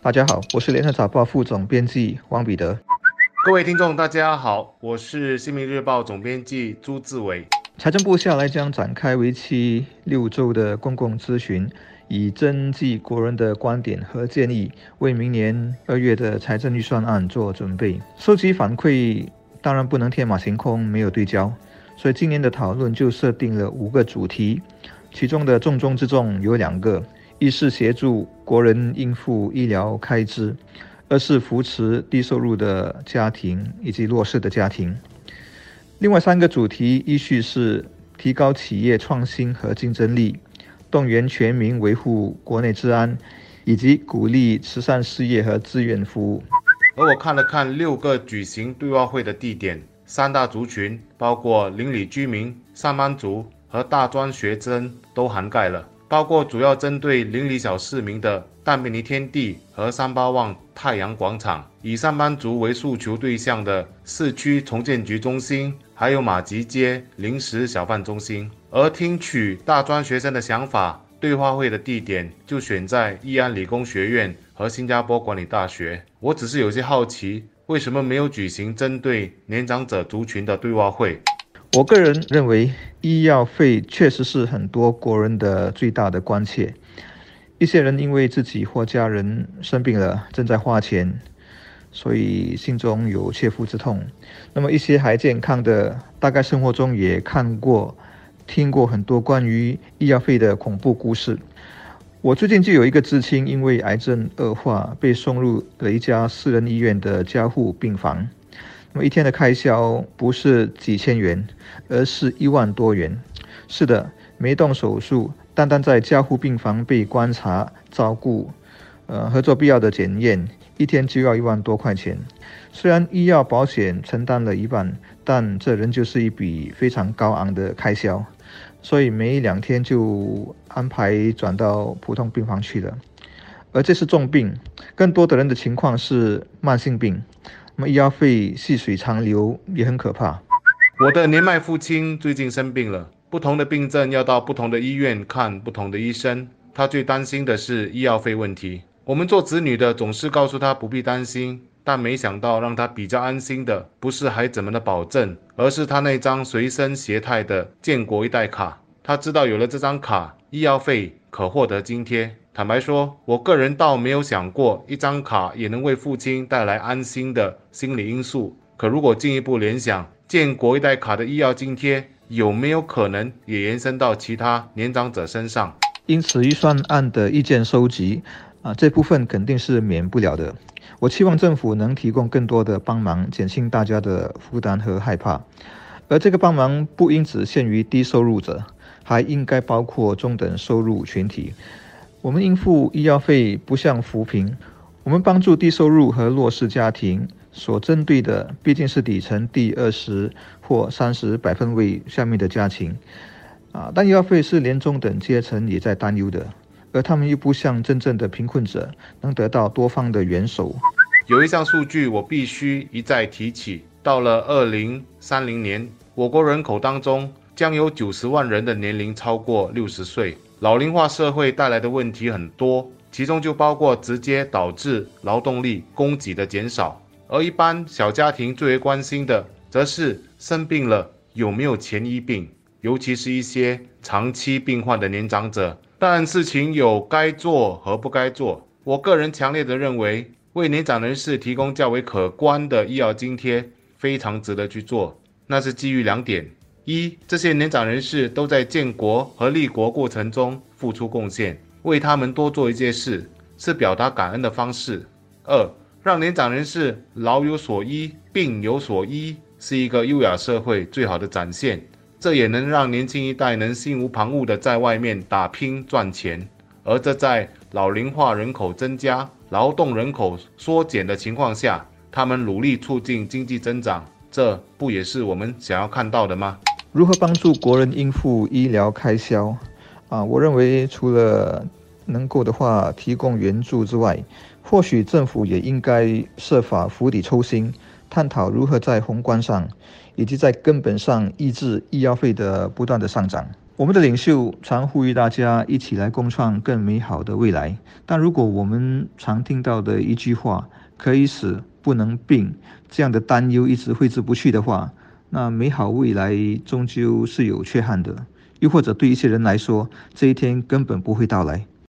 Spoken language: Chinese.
大家好，我是联合早报副总编辑汪彼得。各位听众，大家好，我是新民日报总编辑朱志伟。财政部下来将展开为期六周的公共咨询，以征集国人的观点和建议，为明年二月的财政预算案做准备。收集反馈当然不能天马行空，没有对焦，所以今年的讨论就设定了五个主题，其中的重中之重有两个。一是协助国人应付医疗开支，二是扶持低收入的家庭以及弱势的家庭。另外三个主题依序是提高企业创新和竞争力，动员全民维护国内治安，以及鼓励慈善事业和志愿服务。而我看了看六个举行对话会的地点，三大族群包括邻里居民、上班族和大专学生都涵盖了。包括主要针对邻里小市民的淡比尼天地和三八旺太阳广场，以上班族为诉求对象的市区重建局中心，还有马吉街临时小贩中心。而听取大专学生的想法，对话会的地点就选在义安理工学院和新加坡管理大学。我只是有些好奇，为什么没有举行针对年长者族群的对话会？我个人认为，医药费确实是很多国人的最大的关切。一些人因为自己或家人生病了，正在花钱，所以心中有切肤之痛。那么一些还健康的，大概生活中也看过、听过很多关于医药费的恐怖故事。我最近就有一个知青，因为癌症恶化，被送入了一家私人医院的加护病房。那么一天的开销不是几千元，而是一万多元。是的，没动手术，单单在加护病房被观察、照顾，呃，和做必要的检验，一天就要一万多块钱。虽然医药保险承担了一半，但这仍旧是一笔非常高昂的开销。所以每两天就安排转到普通病房去了。而这是重病，更多的人的情况是慢性病。那么医药费细水长流也很可怕。我的年迈父亲最近生病了，不同的病症要到不同的医院看不同的医生。他最担心的是医药费问题。我们做子女的总是告诉他不必担心，但没想到让他比较安心的不是孩子们的保证，而是他那张随身携带的建国一代卡。他知道有了这张卡，医药费可获得津贴。坦白说，我个人倒没有想过一张卡也能为父亲带来安心的心理因素。可如果进一步联想，建国一代卡的医药津贴有没有可能也延伸到其他年长者身上？因此，预算案的意见收集啊，这部分肯定是免不了的。我期望政府能提供更多的帮忙，减轻大家的负担和害怕。而这个帮忙不应只限于低收入者，还应该包括中等收入群体。我们应付医药费不像扶贫，我们帮助低收入和弱势家庭所针对的毕竟是底层第二十或三十百分位下面的家庭，啊，但医药费是连中等阶层也在担忧的，而他们又不像真正的贫困者能得到多方的援手。有一项数据我必须一再提起，到了二零三零年，我国人口当中将有九十万人的年龄超过六十岁。老龄化社会带来的问题很多，其中就包括直接导致劳动力供给的减少，而一般小家庭最为关心的，则是生病了有没有钱医病，尤其是一些长期病患的年长者。但事情有该做和不该做，我个人强烈的认为，为年长人士提供较为可观的医药津贴，非常值得去做。那是基于两点。一，这些年长人士都在建国和立国过程中付出贡献，为他们多做一件事是表达感恩的方式。二，让年长人士老有所依、病有所依，是一个优雅社会最好的展现。这也能让年轻一代能心无旁骛地在外面打拼赚钱，而这在老龄化人口增加、劳动人口缩减的情况下，他们努力促进经济增长，这不也是我们想要看到的吗？如何帮助国人应付医疗开销？啊，我认为除了能够的话提供援助之外，或许政府也应该设法釜底抽薪，探讨如何在宏观上以及在根本上抑制医药费的不断的上涨。我们的领袖常呼吁大家一起来共创更美好的未来，但如果我们常听到的一句话“可以死，不能病”这样的担忧一直挥之不去的话，那美好未来终究是有缺憾的。又或者对一些人来说，这一天根本不会到来。